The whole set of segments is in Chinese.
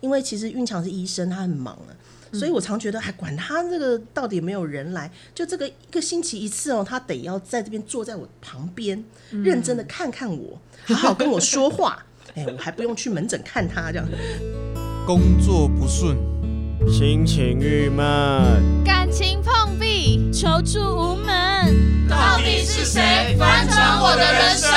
因为其实运强是医生，他很忙啊，所以我常觉得还管他这个到底有没有人来，就这个一个星期一次哦，他得要在这边坐在我旁边，认真的看看我，好好跟我说话。哎，我还不用去门诊看他这样。工作不顺，心情郁闷，感情碰壁，求助无门，到底是谁翻转我的人生？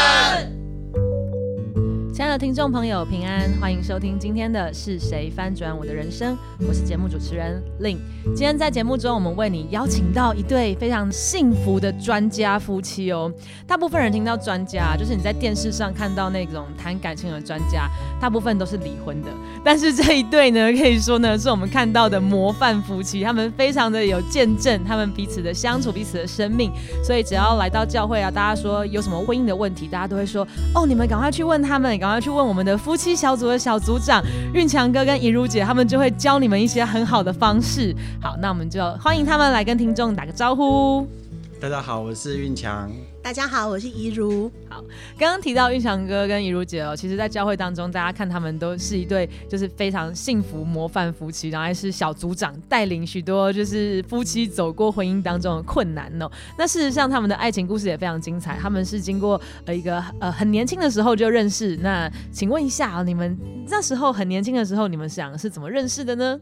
亲爱的听众朋友，平安，欢迎收听今天的是谁翻转我的人生？我是节目主持人 Lin。今天在节目中，我们为你邀请到一对非常幸福的专家夫妻哦。大部分人听到专家，就是你在电视上看到那种谈感情的专家，大部分都是离婚的。但是这一对呢，可以说呢，是我们看到的模范夫妻。他们非常的有见证，他们彼此的相处，彼此的生命。所以只要来到教会啊，大家说有什么婚姻的问题，大家都会说哦，你们赶快去问他们，赶要去问我们的夫妻小组的小组长运强哥跟怡如姐，他们就会教你们一些很好的方式。好，那我们就欢迎他们来跟听众打个招呼。大家好，我是运强。大家好，我是怡如。好，刚刚提到运祥哥跟怡如姐哦，其实，在教会当中，大家看他们都是一对就是非常幸福模范夫妻，然后还是小组长带领许多就是夫妻走过婚姻当中的困难哦。那事实上，他们的爱情故事也非常精彩。他们是经过呃一个呃很年轻的时候就认识。那请问一下，你们那时候很年轻的时候，你们想是怎么认识的呢？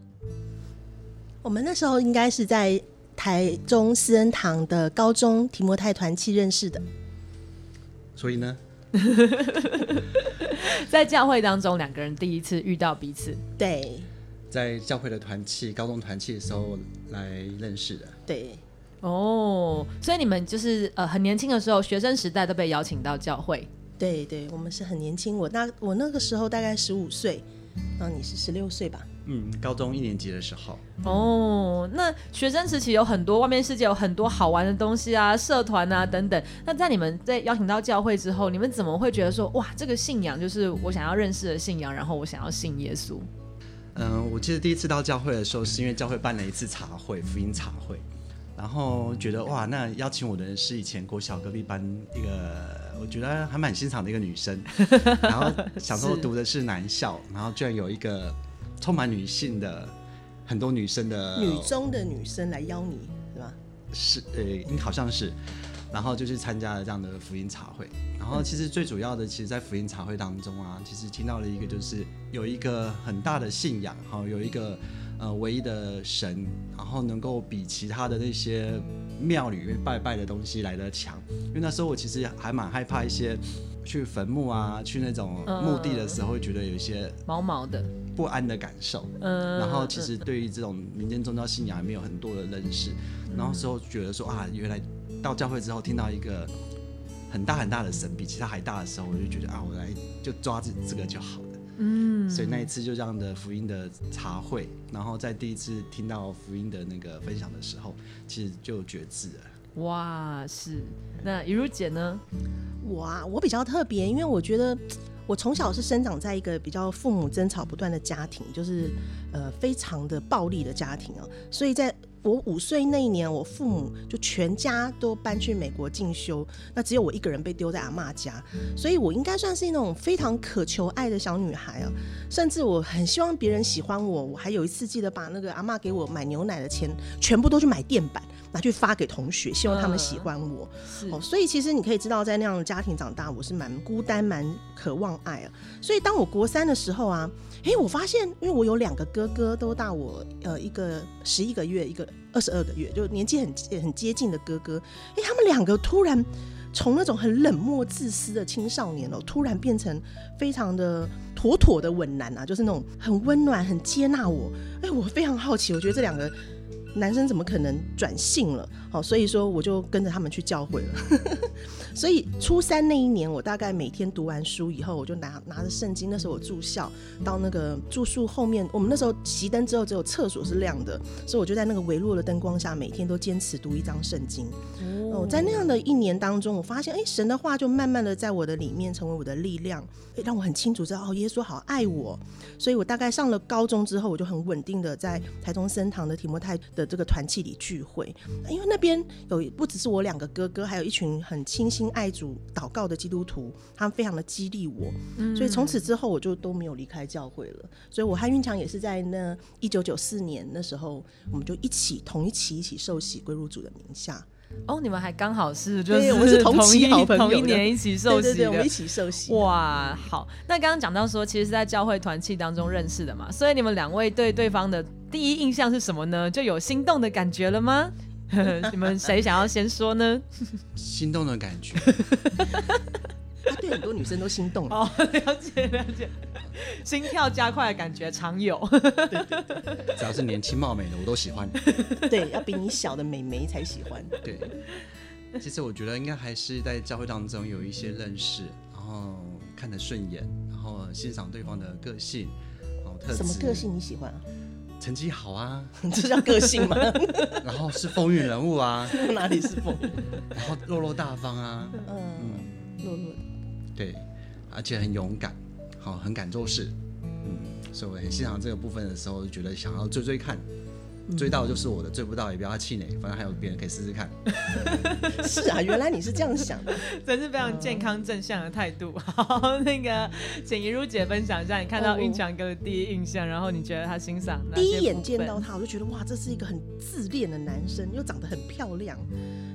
我们那时候应该是在台中思恩堂的高中提摩太团契认识的，所以呢，在教会当中，两个人第一次遇到彼此，对在教会的团契、高中团契的时候来认识的。对，哦，所以你们就是呃很年轻的时候，学生时代都被邀请到教会。对对，我们是很年轻，我那我那个时候大概十五岁，然后你是十六岁吧？嗯，高中一年级的时候，哦，那学生时期有很多外面世界有很多好玩的东西啊，社团啊等等。那在你们在邀请到教会之后，你们怎么会觉得说，哇，这个信仰就是我想要认识的信仰，然后我想要信耶稣？嗯，我记得第一次到教会的时候，是因为教会办了一次茶会，福音茶会，然后觉得哇，那邀请我的人是以前国小隔壁班一个，我觉得还蛮欣赏的一个女生，然后小时候读的是男校，然后居然有一个。充满女性的很多女生的女中的女生来邀你是吧？是呃，应好像是，然后就去参加了这样的福音茶会。然后其实最主要的，其实，在福音茶会当中啊，其实听到了一个，就是有一个很大的信仰，哈，有一个呃唯一的神，然后能够比其他的那些庙里面拜拜的东西来的强。因为那时候我其实还蛮害怕一些去坟墓啊，去那种墓地的时候，会觉得有一些毛毛的。不安的感受，嗯，然后其实对于这种民间宗教信仰也没有很多的认识，然后之后觉得说啊，原来到教会之后听到一个很大很大的神，比其他还大的时候，我就觉得啊，我来就抓这这个就好了，嗯，所以那一次就这样的福音的茶会，然后在第一次听到福音的那个分享的时候，其实就觉知了，哇，是，那雨如姐呢？我啊，我比较特别，因为我觉得。我从小是生长在一个比较父母争吵不断的家庭，就是呃非常的暴力的家庭啊，所以在我五岁那一年，我父母就全家都搬去美国进修，那只有我一个人被丢在阿妈家，所以我应该算是那种非常渴求爱的小女孩啊，甚至我很希望别人喜欢我，我还有一次记得把那个阿妈给我买牛奶的钱全部都去买垫板。拿去发给同学，希望他们喜欢我。哦，所以其实你可以知道，在那样的家庭长大，我是蛮孤单、蛮渴望爱啊。所以当我国三的时候啊，哎，我发现，因为我有两个哥哥，都大我呃一个十一个月，一个二十二个月，就年纪很很接近的哥哥。哎，他们两个突然从那种很冷漠、自私的青少年哦，突然变成非常的妥妥的稳男啊，就是那种很温暖、很接纳我。哎，我非常好奇，我觉得这两个。男生怎么可能转性了？好，所以说我就跟着他们去教会了。所以初三那一年，我大概每天读完书以后，我就拿拿着圣经。那时候我住校，到那个住宿后面，我们那时候熄灯之后，只有厕所是亮的，所以我就在那个微弱的灯光下，每天都坚持读一张圣经。哦，在那样的一年当中，我发现，哎，神的话就慢慢的在我的里面成为我的力量，让我很清楚知道，哦，耶稣好爱我。所以我大概上了高中之后，我就很稳定的在台中森堂的提摩太。的这个团契里聚会，因为那边有不只是我两个哥哥，还有一群很倾心爱主、祷告的基督徒，他们非常的激励我，所以从此之后我就都没有离开教会了。所以我和运强也是在那一九九四年那时候，我们就一起同一起一起受洗归入主的名下。哦，你们还刚好是就是对我们是同期一好朋友同一年一起受洗对对对，我们一。起受洗。哇，好，那刚刚讲到说，其实是在教会团契当中认识的嘛，所以你们两位对对方的第一印象是什么呢？就有心动的感觉了吗？你们谁想要先说呢？心动的感觉。他 对很多女生都心动了。哦，了解了解，心跳加快的感觉常有。只要是年轻貌美的，我都喜欢。对，要比你小的美眉才喜欢。对，其实我觉得应该还是在教会当中有一些认识，然后看得顺眼，然后欣赏对方的个性，然后特质。什么个？性你喜欢啊？成绩好啊，这叫个性吗？然后是风云人物啊，哪里是风？然后落落大方啊，嗯，落落的。对，而且很勇敢，好，很敢做事。嗯，所以我很欣赏这个部分的时候，就觉得想要追追看。追到就是我的，追不到也不要气馁，反正还有别人可以试试看。是啊，原来你是这样想的。真是非常健康正向的态度。好，那个请怡如姐分享一下，你看到哦运强哥的第一印象，然后你觉得他欣赏哪第一眼见到他，我就觉得哇，这是一个很自恋的男生，又长得很漂亮。嗯，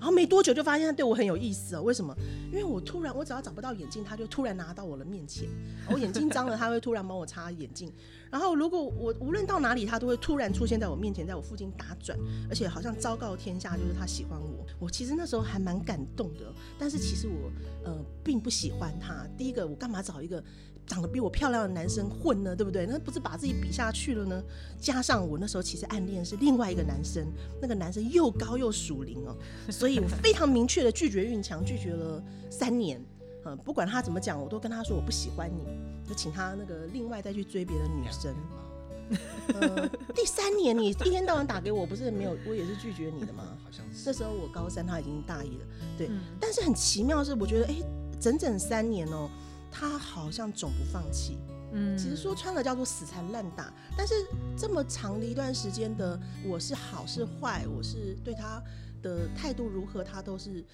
然后没多久就发现他对我很有意思哦。为什么？因为我突然，我只要找不到眼镜，他就突然拿到我的面前。我眼睛脏了，他会突然帮我擦眼镜。然后如果我无论到哪里，他都会突然出现在我面前，在我附近打转，而且好像昭告天下，就是他喜欢我。我其实那时候还蛮感动的，但是其实我呃并不喜欢他。第一个，我干嘛找一个长得比我漂亮的男生混呢？对不对？那不是把自己比下去了呢？加上我那时候其实暗恋是另外一个男生，那个男生又高又属灵哦，所以我非常明确的拒绝运强，拒绝了三年。嗯，不管他怎么讲，我都跟他说我不喜欢你，就请他那个另外再去追别的女生。呃，第三年你一天到晚打给我，不是没有，我也是拒绝你的吗？好像是那时候我高三，他已经大一了，对。嗯但是很奇妙的是，我觉得哎、整整三年哦、他好像总不放弃。嗯其实说穿了叫做死缠烂打，但是这么长的一段时间的我是好是坏，我是对他的态度如何，他都是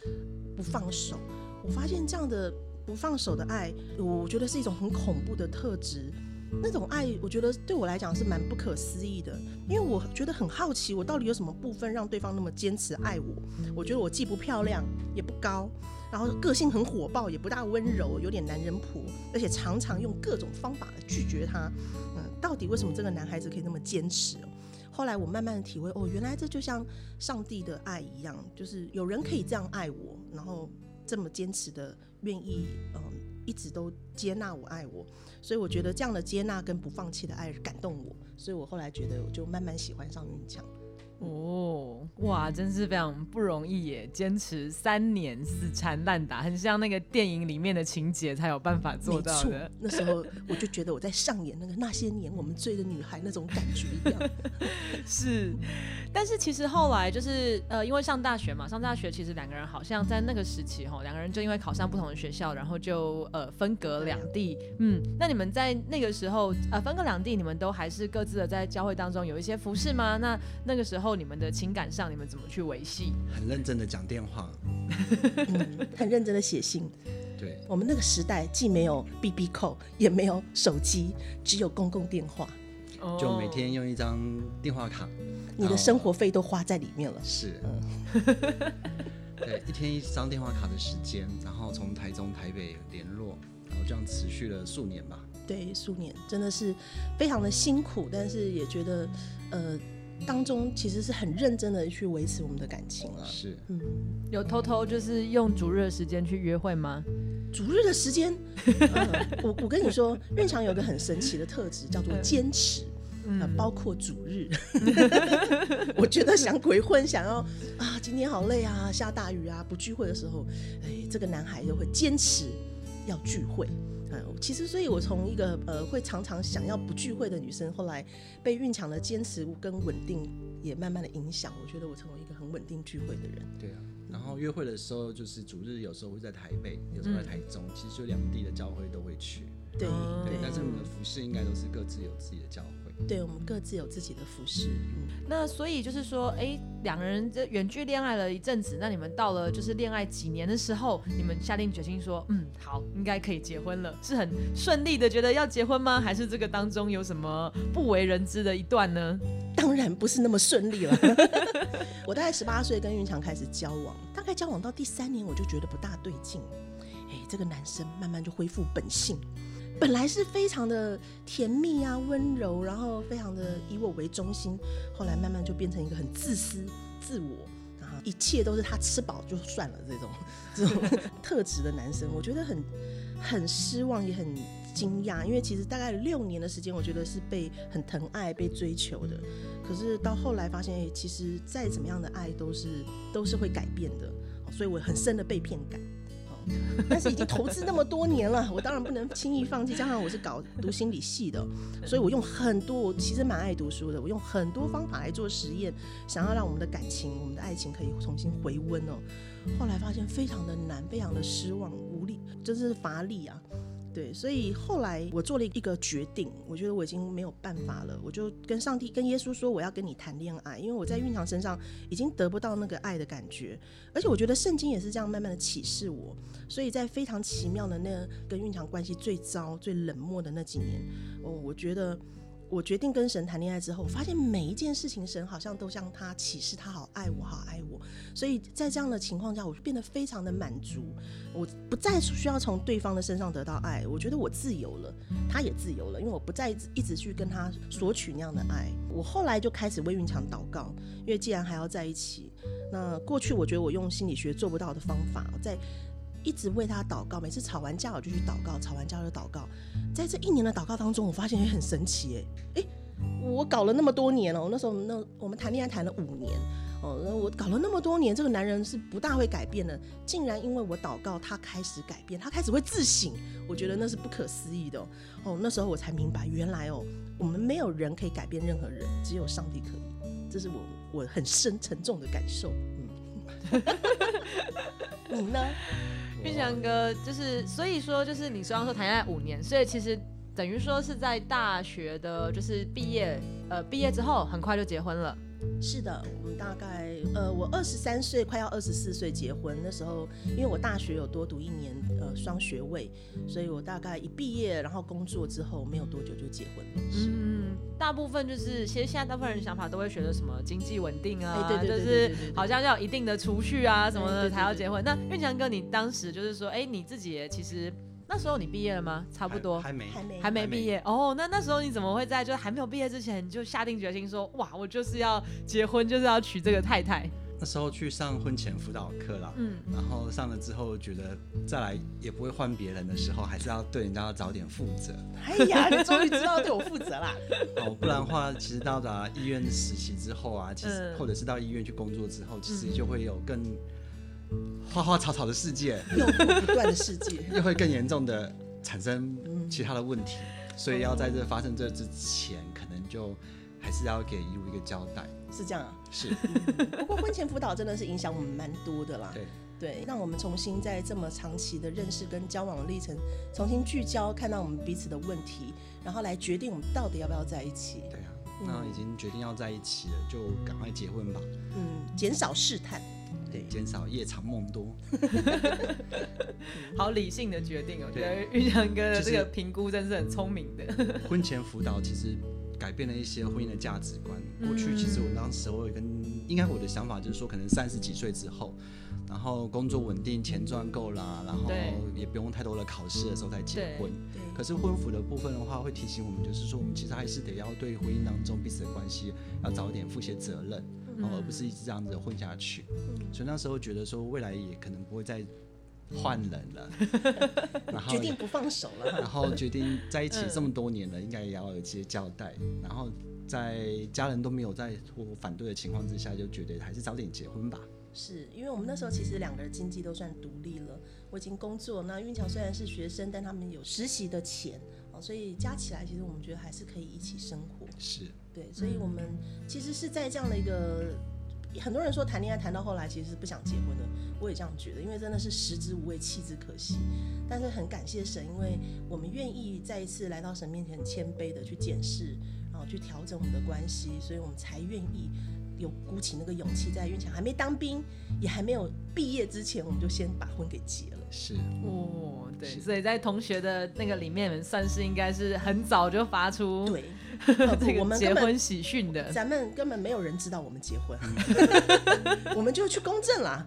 不放手。我发现这样的不放手的爱，我觉得是一种很恐怖的特质。那种爱，我觉得对我来讲是蛮不可思议的，因为我觉得很好奇，我到底有什么部分让对方那么坚持爱我？我觉得我既不漂亮，也不高，然后个性很火爆，也不大温柔，有点男人婆，而且常常用各种方法拒绝他。嗯，到底为什么这个男孩子可以那么坚持？后来我慢慢的体会，哦，原来这就像上帝的爱一样，就是有人可以这样爱我，然后这么坚持的愿意，嗯，一直都接纳我、爱我。所以我觉得这样的接纳跟不放弃的爱感动我，所以我后来觉得我就慢慢喜欢上运强。哦，哇，真是非常不容易耶！坚持三年死缠烂打，很像那个电影里面的情节才有办法做到的。，那时候我就觉得我在上演那个那些年我们追的女孩那种感觉一样。是，但是其实后来就是呃，因为上大学嘛，上大学其实两个人好像在那个时期哈，两个人就因为考上不同的学校，然后就呃分隔两地。嗯，那你们在那个时候呃分隔两地，你们都还是各自的在教会当中有一些服饰吗？那那个时候你们的情感上，你们怎么去维系？很认真的讲电话，嗯，很认真的写信。对，我们那个时代既没有 BB 扣，也没有手机，只有公共电话，就每天用一张电话卡，你的生活费都花在里面了。是，对，一天一张电话卡的时间，然后从台中、台北联络，然后这样持续了数年吧。对，数年真的是非常的辛苦，但是也觉得呃当中其实是很认真的去维持我们的感情了。是，嗯，有偷偷就是用主日的时间去约会吗？主日的时间，呃、我我跟你说，院长有个很神奇的特质，叫做坚持。啊，包括主日，我觉得想鬼混，想要啊，今天好累啊，下大雨啊，不聚会的时候，哎，这个男孩就会坚持要聚会。呃，其实，所以我从一个呃会常常想要不聚会的女生，后来被运强的坚持跟稳定也慢慢的影响，我觉得我成为一个很稳定聚会的人。对啊。然后约会的时候，就是主日有时候会在台北，有时候在台中，其实就两地的教会都会去。对，对但是我们的服饰应该都是各自有自己的教会。对，我们各自有自己的服饰。嗯，那所以就是说，哎，两个人这远距恋爱了一阵子，那你们到了就是恋爱几年的时候，你们下定决心说，嗯，好，应该可以结婚了，是很顺利的，觉得要结婚吗？还是这个当中有什么不为人知的一段呢？当然不是那么顺利了。我大概十八岁跟运强开始交往，大概交往到第三年，我就觉得不大对劲。哎，这个男生慢慢就恢复本性，本来是非常的甜蜜啊、温柔，然后非常的以我为中心，后来慢慢就变成一个很自私、自我，然后一切都是他吃饱就算了这种 这种特质的男生，我觉得很很失望，也很惊讶，因为其实大概六年的时间，我觉得是被很疼爱、被追求的。可是到后来发现，哎其实再怎么样的爱都是都是会改变的，所以我很深的被骗感。哦 但是已经投资那么多年了，我当然不能轻易放弃。加上我是搞读心理系的，所以我用很多，我其实蛮爱读书的，我用很多方法来做实验，想要让我们的感情、我们的爱情可以重新回温哦。后来发现非常的难，非常的失望、无力，真是乏力啊。对，所以后来我做了一个决定，我觉得我已经没有办法了，我就跟上帝、跟耶稣说，我要跟你谈恋爱，因为我在运强身上已经得不到那个爱的感觉，而且我觉得圣经也是这样慢慢的启示我，所以在非常奇妙的那跟运强关系最糟、最冷漠的那几年，哦，我觉得。我决定跟神谈恋爱之后，发现每一件事情，神好像都向他启示，他好爱我，好爱我。所以在这样的情况下，我就变得非常的满足，我不再需要从对方的身上得到爱，我觉得我自由了，他也自由了，因为我不再一直去跟他索取那样的爱。我后来就开始为云强祷告，因为既然还要在一起，那过去我觉得我用心理学做不到的方法，在一直为他祷告，每次吵完架我就去祷告，吵完架就祷告。在这一年的祷告当中，我发现也很神奇，诶哎，我搞了那么多年了，我那时候那我们谈恋爱谈了五年。哦，我搞了那么多年，这个男人是不大会改变的，竟然因为我祷告，他开始改变，他开始会自省，我觉得那是不可思议的哦。哦那时候我才明白，原来哦，我们没有人可以改变任何人，只有上帝可以，这是我我很深沉重的感受。嗯，你呢？玉强哥就是，所以说就是你刚刚说谈恋爱五年，所以其实等于说是在大学的，就是毕业，呃，毕业之后很快就结婚了。是的，我们大概呃，我二十三岁，快要二十四岁结婚。那时候，因为我大学有多读一年呃双学位，所以我大概一毕业，然后工作之后没有多久就结婚了。是，嗯，大部分就是，其实现在大部分人想法都会觉得什么经济稳定啊，哎对对对就是好像要有一定的储蓄啊什么的才要结婚。那运强哥，你当时就是说，哎，你自己也其实那时候你毕业了吗？差不多？还没还没。还没。还没毕业？哦，那那时候你怎么会在就还没有毕业之前你就下定决心说，哇，我就是要结婚，就是要娶这个太太？那时候去上婚前辅导课啦，嗯，然后上了之后觉得再来也不会换别人的时候，还是要对人家要早点负责。哎呀，你终于知道对我负责啦。哦，不然的话，其实到达医院实习之后啊，其实、嗯。或者是到医院去工作之后，其实就会有更花花草草的世界，诱惑不断的世界，又会更严重的产生其他的问题，所以要在这发生这之前，可能就还是要给医务一个交代。是这样啊。是，不过婚前辅导真的是影响我们蛮多的啦。对。对，让我们重新在这么长期的认识跟交往的历程，重新聚焦，看到我们彼此的问题，然后来决定我们到底要不要在一起。对啊，那已经决定要在一起了，就赶快结婚吧，嗯，减少试探。对，减少夜长梦多。好理性的决定哦，我觉得玉强哥的就是这个评估真是很聪明的。婚前辅导其实改变了一些婚姻的价值观。过去其实我当时我有跟，应该我的想法就是说，可能三十几岁之后，然后工作稳定，钱赚够啦，然后也不用太多的考试的时候再结婚。可是婚服的部分的话，会提醒我们，就是说我们其实还是得要对婚姻当中彼此的关系要早点负些责任，而不是一直这样子混下去。所以那时候觉得说，未来也可能不会再换人了，然后决定不放手了。然后决定在一起这么多年了，应该也要有一些交代。然后在家人都没有在或反对的情况之下，就觉得还是早点结婚吧。是因为我们那时候其实两个人经济都算独立了，我已经工作，那运强虽然是学生，但他们有实习的钱哦，所以加起来其实我们觉得还是可以一起生活。是，对，所以我们其实是在这样的一个很多人说谈恋爱谈到后来其实是不想结婚的，我也这样觉得，因为真的是食之无味，弃之可惜。但是很感谢神，因为我们愿意再一次来到神面前，谦卑的去检视，然后去调整我们的关系，所以我们才愿意有鼓起那个勇气，在运强还没当兵，也还没有毕业之前，我们就先把婚给结了。是哦，对，所以在同学的那个里面，算是应该是很早就发出对，呃这个结婚喜讯的。咱们根本没有人知道我们结婚，我们就去公证啦。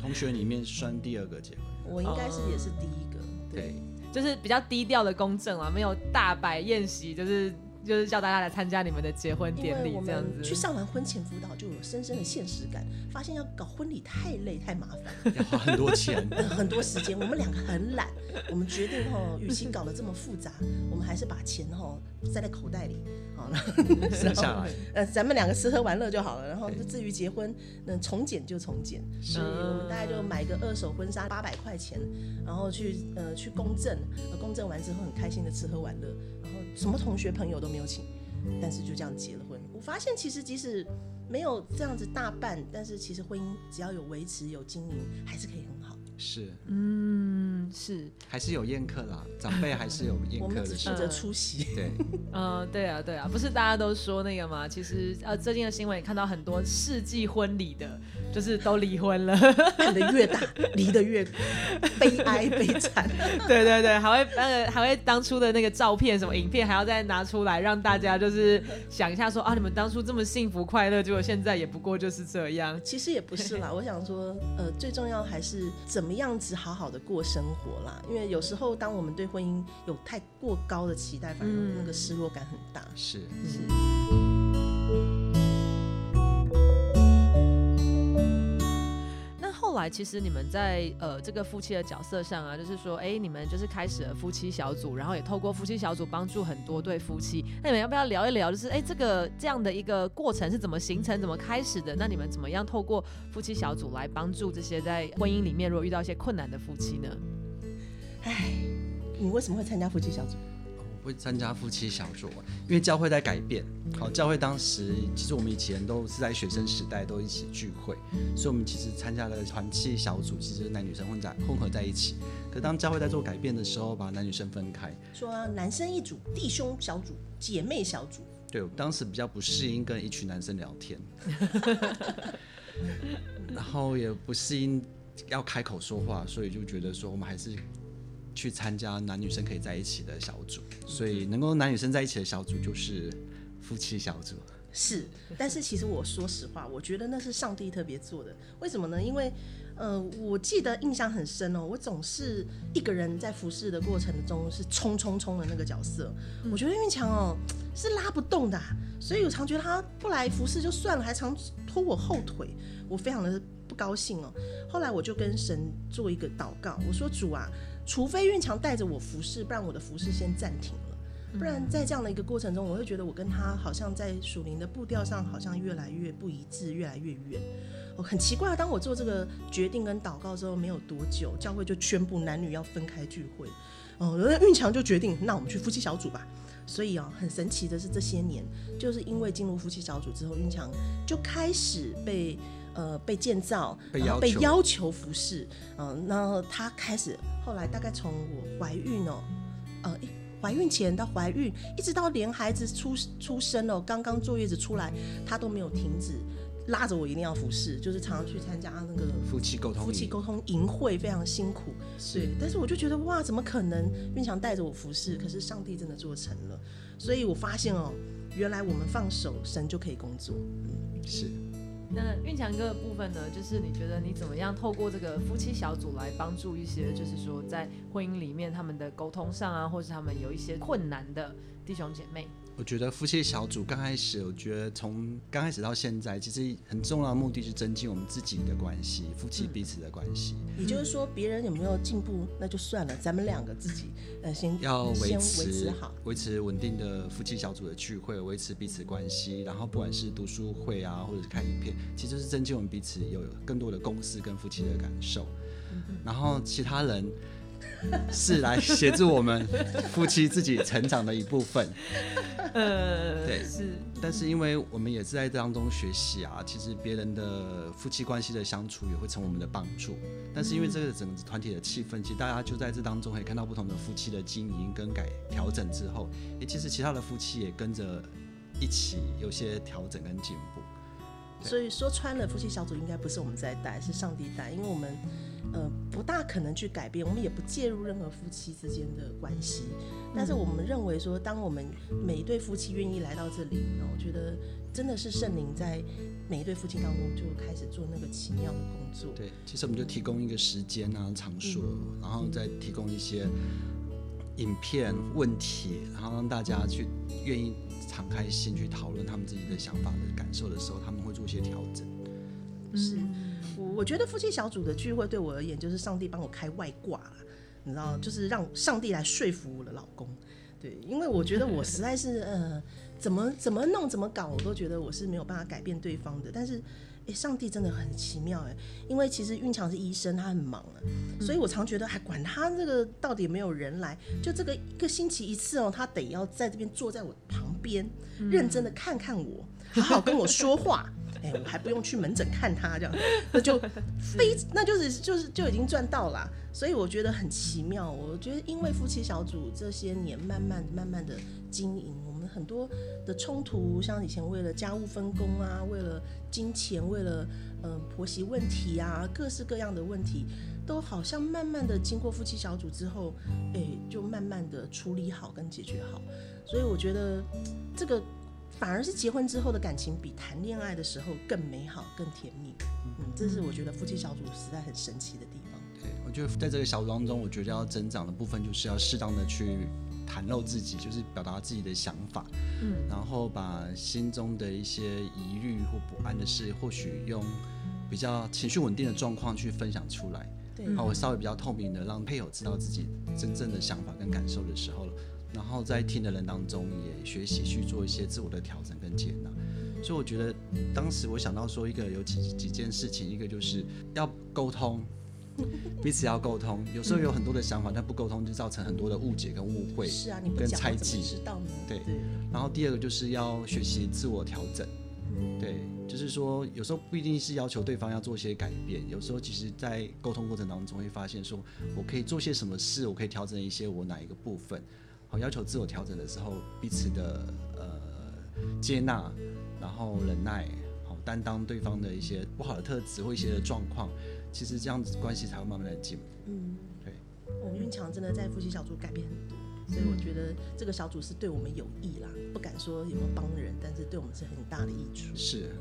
同学里面算第二个结婚，我应该是也是第一个，对。就是比较低调的公证啊，没有大摆宴席，就是就是叫大家来参加你们的结婚典礼这样子。去上完婚前辅导，就有深深的现实感，发现要搞婚礼太累太麻烦，要花很多钱。呃 很多时间。我们两个很懒，我们决定吼，与其搞得这么复杂，我们还是把钱吼塞在口袋里，好了，省下来，呃，咱们两个吃喝玩乐就好了。然后至于结婚，那从简就从简，所以我们大概就买个二手婚纱八百块钱，然后去呃去公证，呃公证完之后很开心的吃喝玩乐，什么同学朋友都没有请，但是就这样结了婚。我发现其实即使没有这样子大办，但是其实婚姻只要有维持有经营，还是可以很好。是嗯，是，还是有宴客啦，长辈还是有宴客的时候。们只负责出席。对，嗯、对啊，对啊，不是大家都说那个吗？其实呃，最近的新闻也看到很多世纪婚礼的，就是都离婚了。办的越大，离的越悲哀悲惨。对对对，还会那个还会当初的那个照片什么影片还要再拿出来让大家就是想一下说啊，你们当初这么幸福快乐，结果现在也不过就是这样。其实也不是啦，我想说，呃，最重要还是怎么样子好好的过生活啦。因为有时候当我们对婚姻有太过高的期待，反而那个失落感很大。是那来其实你们在呃这个夫妻的角色上啊，就是说，哎，你们就是开始了夫妻小组，然后也透过夫妻小组帮助很多对夫妻。那你们要不要聊一聊，就是哎这个这样的一个过程是怎么形成、怎么开始的？那你们怎么样透过夫妻小组来帮助这些在婚姻里面如果遇到一些困难的夫妻呢？哎，你为什么会参加夫妻小组？我会参加夫妻小组，因为教会在改变。好，教会当时其实我们以前都是在学生时代都一起聚会，所以我们其实参加了团契小组，其实男女生混在混合在一起。可当教会在做改变的时候，把男女生分开，说男生一组，弟兄小组，姐妹小组。对我当时比较不适应跟一群男生聊天，然后也不适应要开口说话，所以就觉得说我们还是去参加男女生可以在一起的小组，所以能够男女生在一起的小组就是夫妻小组。是，但是其实我说实话，我觉得那是上帝特别做的。为什么呢？因为，呃，我记得印象很深哦，我总是一个人在服侍的过程中是冲冲冲的那个角色。我觉得运强哦是拉不动的啊、所以我常觉得他不来服侍就算了，还常拖我后腿，我非常的不高兴哦。后来我就跟神做一个祷告，我说主啊，除非运强带着我服侍，不然我的服侍先暂停了。不然在这样的一个过程中，我会觉得我跟他好像在属灵的步调上好像越来越不一致，越来越远。哦，很奇怪，当我做这个决定跟祷告之后，没有多久，教会就宣布男女要分开聚会。哦，那运强就决定，那我们去夫妻小组吧。所以啊、很神奇的是，这些年就是因为进入夫妻小组之后，运强就开始被呃被建造，然后被要求被要求服侍。嗯、然后他开始后来大概从我怀孕哦，呃，诶怀孕前到怀孕，一直到连孩子出出生了，刚刚坐月子出来，他都没有停止拉着我一定要服侍，就是常常去参加那个夫妻沟通，夫妻沟通营会，非常辛苦。对，但是我就觉得哇，怎么可能？运强带着我服侍，可是上帝真的做成了，所以我发现哦，原来我们放手，神就可以工作。嗯是。那运强哥的部分呢，就是你觉得你怎么样透过这个夫妻小组来帮助一些，就是说在婚姻里面他们的沟通上啊，或是他们有一些困难的弟兄姐妹？我觉得夫妻小组刚开始，我觉得从刚开始到现在，其实很重要的目的是增进我们自己的关系，夫妻彼此的关系，也就是说，别人有没有进步那就算了，咱们两个自己呃先要维持好。维持稳定的夫妻小组的聚会，维持彼此关系，然后不管是读书会啊，或者是看影片，其实就是增进我们彼此有更多的共识跟夫妻的感受。然后其他人是来协助我们夫妻自己成长的一部分。呃，对是，但是因为我们也是在当中学习啊，其实别人的夫妻关系的相处也会成为我们的帮助。但是因为这个整个团体的气氛，其实大家就在这当中可以看到不同的夫妻的经营跟改调整之后，诶，其实其他的夫妻也跟着一起有些调整跟进步。对所以说穿了，夫妻小组应该不是我们在带，是上帝带，因为我们呃不大可能去改变，我们也不介入任何夫妻之间的关系。但是我们认为说，当我们每一对夫妻愿意来到这里，那我觉得真的是圣灵在每一对夫妻当中就开始做那个奇妙的工作。对，其实我们就提供一个时间啊、场所，然后再提供一些影片、问题，然后让大家去愿意敞开心去讨论他们自己的想法的感受的时候，他们些调整。是我我觉得夫妻小组的聚会对我而言，就是上帝帮我开外挂了，你知道，就是让上帝来说服我的老公。对，因为我觉得我实在是呃，怎么怎么弄怎么搞，我都觉得我是没有办法改变对方的。但是，诶，上帝真的很奇妙哎，因为其实运强是医生，他很忙啊，所以我常觉得还管他这个到底有没有人来，就这个一个星期一次哦，他得要在这边坐在我旁边，认真的看看我，好好跟我说话。哎、我还不用去门诊看他，这样 那就非那就是就是就已经赚到啦。所以我觉得很奇妙。我觉得因为夫妻小组这些年慢慢慢慢的经营，我们很多的冲突，像以前为了家务分工啊，为了金钱，为了嗯、呃婆媳问题啊，各式各样的问题，都好像慢慢的经过夫妻小组之后，哎、就慢慢的处理好跟解决好。所以我觉得这个反而是结婚之后的感情比谈恋爱的时候更美好、更甜蜜。嗯，这是我觉得夫妻小组实在很神奇的地方。对，我觉得在这个小组当中，我觉得要增长的部分就是要适当的去袒露自己，就是表达自己的想法，嗯，然后把心中的一些疑虑或不安的事，或许用比较情绪稳定的状况去分享出来。对，好，我稍微比较透明的，让配偶知道自己真正的想法跟感受的时候，然后在听的人当中也学习去做一些自我的调整跟接纳。所以我觉得当时我想到说一个有几几件事情，一个就是要沟通，彼此要沟通。有时候有很多的想法，但不沟通就造成很多的误解跟误会。是啊，你不猜忌么知道呢？对对，然后第二个就是要学习自我调整，对，就是说有时候不一定是要求对方要做一些改变，有时候其实在沟通过程当中会发现说，我可以做些什么事，我可以调整一些我哪一个部分，好，要求自我调整的时候，彼此的呃接纳，然后忍耐，好，担当对方的一些不好的特质或一些的状况，其实这样子关系才会慢慢的进步。嗯，对，我们运强真的在夫妻小组改变很多，所以我觉得这个小组是对我们有益啦，不敢说有没有帮人，但是对我们是很大的益处。是，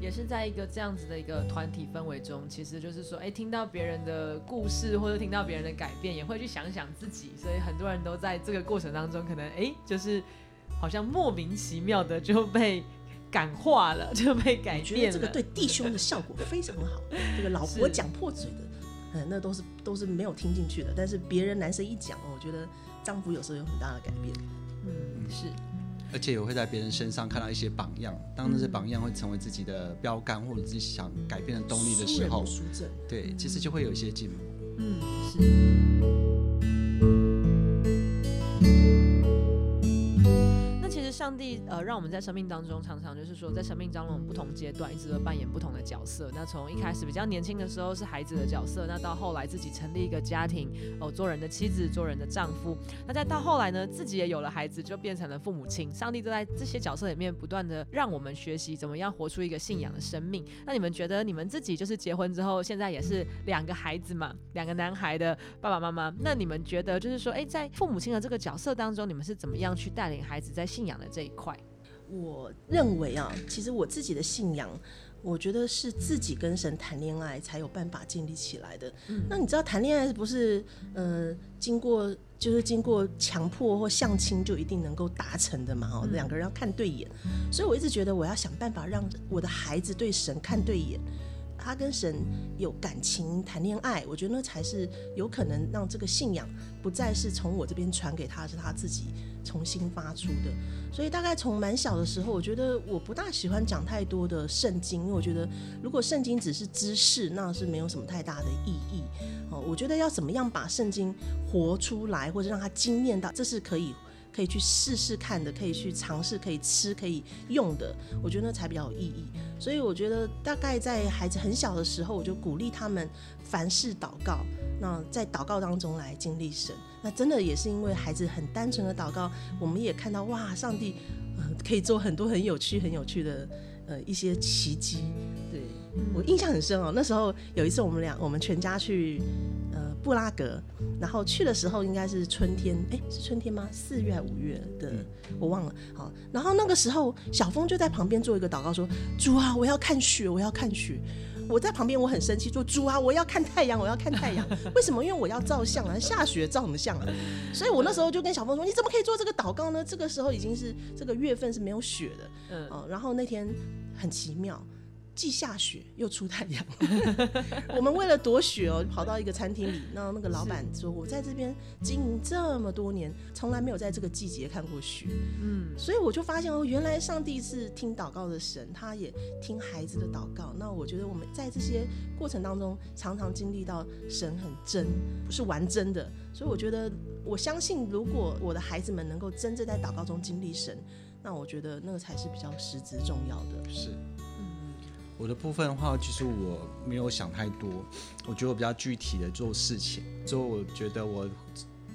也是在一个这样子的一个团体氛围中，其实就是说，哎，听到别人的故事或者听到别人的改变，也会去想想自己，所以很多人都在这个过程当中，可能哎，就是好像莫名其妙的就被感化了，就被改变了。得这个对弟兄的效果非常好。这个老婆讲破嘴的，嗯，那都是都是没有听进去的，但是别人男生一讲，我觉得丈夫有时候有很大的改变。嗯，是，而且也会在别人身上看到一些榜样，当那些榜样会成为自己的标杆或者自己想改变的动力的时候对，其实就会有一些进步。嗯，是。上帝呃，让我们在生命当中常常就是说，在生命当中不同阶段一直都扮演不同的角色。那从一开始比较年轻的时候是孩子的角色，那到后来自己成立一个家庭，哦，做人的妻子，做人的丈夫。那再到后来呢，自己也有了孩子，就变成了父母亲。上帝都在这些角色里面不断的让我们学习怎么样活出一个信仰的生命。那你们觉得你们自己就是结婚之后，现在也是两个孩子嘛，两个男孩的爸爸妈妈。那你们觉得就是说，哎，在父母亲的这个角色当中，你们是怎么样去带领孩子在信仰的这一块？我认为啊，其实我自己的信仰，我觉得是自己跟神谈恋爱才有办法建立起来的。那你知道谈恋爱不是呃经过就是经过强迫或相亲就一定能够达成的嘛？哦，两个人要看对眼，所以我一直觉得我要想办法让我的孩子对神看对眼。他跟神有感情、谈恋爱，我觉得那才是有可能让这个信仰不再是从我这边传给他，是他自己重新发出的。所以大概从蛮小的时候，我觉得我不大喜欢讲太多的圣经，因为我觉得如果圣经只是知识，那是没有什么太大的意义。哦，我觉得要怎么样把圣经活出来，或者让他惊艳到，这是可以。可以去试试看的，可以去尝试，可以吃，可以用的，我觉得那才比较有意义。所以我觉得大概在孩子很小的时候，我就鼓励他们凡事祷告。那在祷告当中来经历神，那真的也是因为孩子很单纯的祷告，我们也看到哇，上帝呃可以做很多很有趣、很有趣的呃一些奇迹。对我印象很深哦，那时候有一次我们俩我们全家去。布拉格，然后去的时候应该是春天，哎，是春天吗？四月五月的，我忘了。好，然后那个时候小峰就在旁边做一个祷告，说：“主啊，我要看雪，我要看雪。”我在旁边我很生气，说：“主啊，我要看太阳，我要看太阳。为什么？因为我要照相啊，下雪照什么相啊？所以我那时候就跟小峰说：你怎么可以做这个祷告呢？这个时候已经是这个月份是没有雪的。嗯，然后那天很奇妙。”既下雪又出太阳，我们为了躲雪哦，跑到一个餐厅里。那那个老板说：“我在这边经营这么多年，从来没有在这个季节看过雪。”嗯，所以我就发现哦，原来上帝是听祷告的神，他也听孩子的祷告。那我觉得我们在这些过程当中，常常经历到神很真，不是玩真的。所以我觉得，我相信如果我的孩子们能够真正在祷告中经历神，那我觉得那个才是比较实质重要的。是。我的部分的话，其实我没有想太多，我觉得我比较具体的做事情。之后我觉得我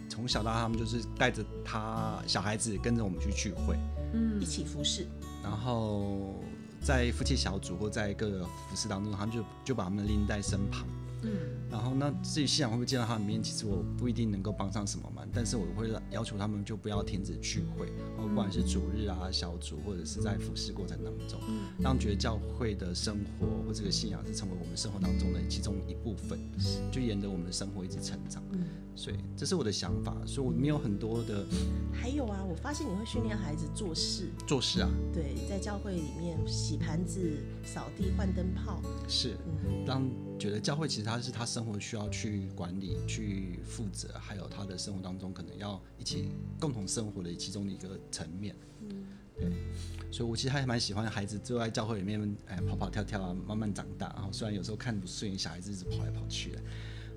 从小到大，他们就是带着他小孩子跟着我们去聚会，嗯，一起服侍。然后在夫妻小组或在各个服饰当中，他们就就把他们拎在身旁。嗯，然后那至于信仰会不会见到他们面，其实我不一定能够帮上什么忙，但是我会要求他们就不要停止聚会，不管是主日啊、小组或者是在服侍过程当中，让觉得教会的生活或这个信仰是成为我们生活当中的其中一部分，就沿着我们的生活一直成长。所以这是我的想法，所以我没有很多的。还有啊，我发现你会训练孩子做事，做事啊，对，在教会里面洗盘子、扫地、换灯泡，是，让觉得教会其实他是他生活需要去管理、去负责，还有他的生活当中可能要一起共同生活的其中的一个层面。嗯，对，所以我其实还蛮喜欢孩子就在教会里面，哎，跑跑跳跳啊，慢慢长大。然后虽然有时候看不顺眼，小孩子一直跑来跑去的。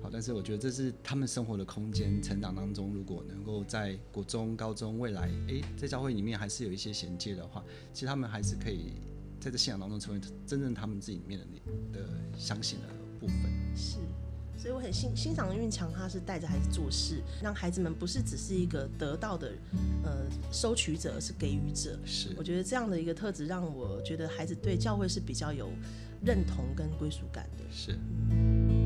好，但是我觉得这是他们生活的空间，成长当中，如果能够在国中、高中未来，哎，在教会里面还是有一些衔接的话，其实他们还是可以在这信仰当中成为真正他们自己里面的的相信的部分。是，所以我很欣欣赏运强，他是带着孩子做事，让孩子们不是只是一个得到的呃收取者，而是给予者。是，我觉得这样的一个特质，让我觉得孩子对教会是比较有认同跟归属感的。是。刚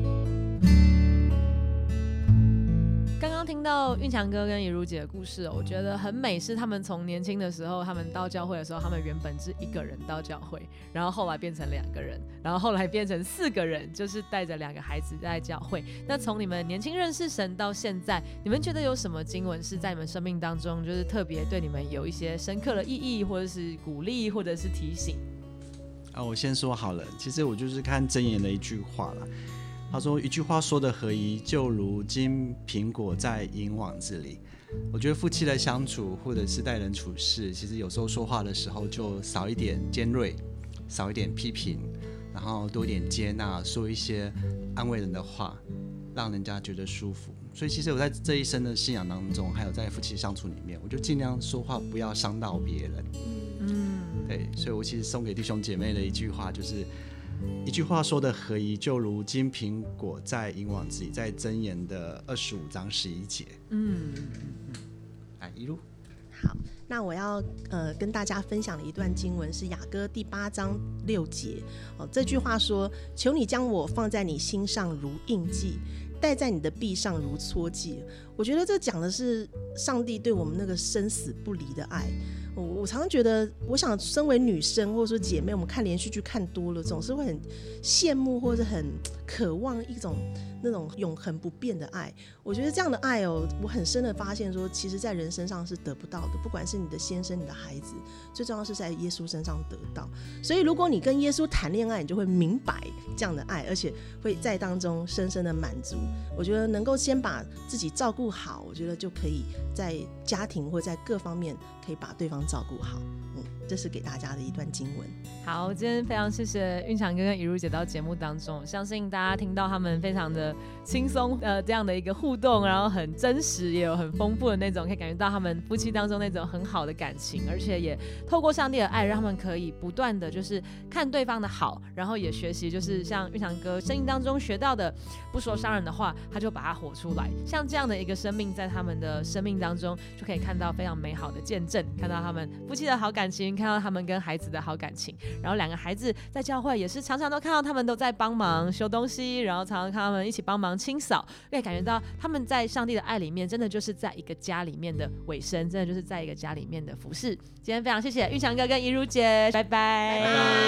到运强哥跟怡如姐的故事，我觉得很美。是他们从年轻的时候，他们到教会的时候，他们原本是一个人到教会，然后后来变成两个人，然后后来变成四个人，就是带着两个孩子在教会。那从你们年轻认识神到现在，你们觉得有什么经文是在你们生命当中，就是特别对你们有一些深刻的意义，或者是鼓励，或者是提醒？啊，我先说好了，其实我就是看真言的一句话了。他说一句话说的合宜，就如金苹果在银网子里。我觉得夫妻的相处，或者是待人处事，其实有时候说话的时候就少一点尖锐，少一点批评，然后多一点接纳，说一些安慰人的话，让人家觉得舒服。所以其实我在这一生的信仰当中，还有在夫妻相处里面，我就尽量说话不要伤到别人。嗯，对，所以我其实送给弟兄姐妹的一句话就是。一句话说的合宜，就如金苹果在银网子里，在箴言的二十五章十一节。嗯，来一路。好，那我要呃跟大家分享的一段经文是雅歌第八章六节。哦，这句话说：“求你将我放在你心上如印记，戴在你的臂上如戳记。”我觉得这讲的是上帝对我们那个生死不离的爱。我常常觉得，我想身为女生或者说姐妹，我们看连续剧看多了，总是会很羡慕或者很 渴望一种那种永恒不变的爱。我觉得这样的爱哦，我很深的发现说，其实在人身上是得不到的，不管是你的先生、你的孩子，最重要是在耶稣身上得到。所以如果你跟耶稣谈恋爱，你就会明白这样的爱，而且会在当中深深的满足。我觉得能够先把自己照顾好，我觉得就可以在家庭或在各方面可以把对方照顾好。嗯，这是给大家的一段经文。好，今天非常谢谢运强哥跟怡如姐到节目当中，相信大家听到他们非常的轻松，呃，这样的一个互动，然后很真实，也有很丰富的那种，可以感觉到他们夫妻当中那种很好的感情，而且也透过上帝的爱，让他们可以不断的就是看对方的好，然后也学习，就是像运强哥生命当中学到的，不说伤人的话，他就把它活出来。像这样的一个生命，在他们的生命当中，就可以看到非常美好的见证，看到他们夫妻的好感情，看到他们跟孩子的好感情然后两个孩子在教会也是常常都看到他们都在帮忙修东西然后常常看他们一起帮忙清扫。可以感觉到他们在上帝的爱里面真的就是在一个家里面的尾声真的就是在一个家里面的服饰今天非常谢谢玉强哥跟怡如姐拜拜。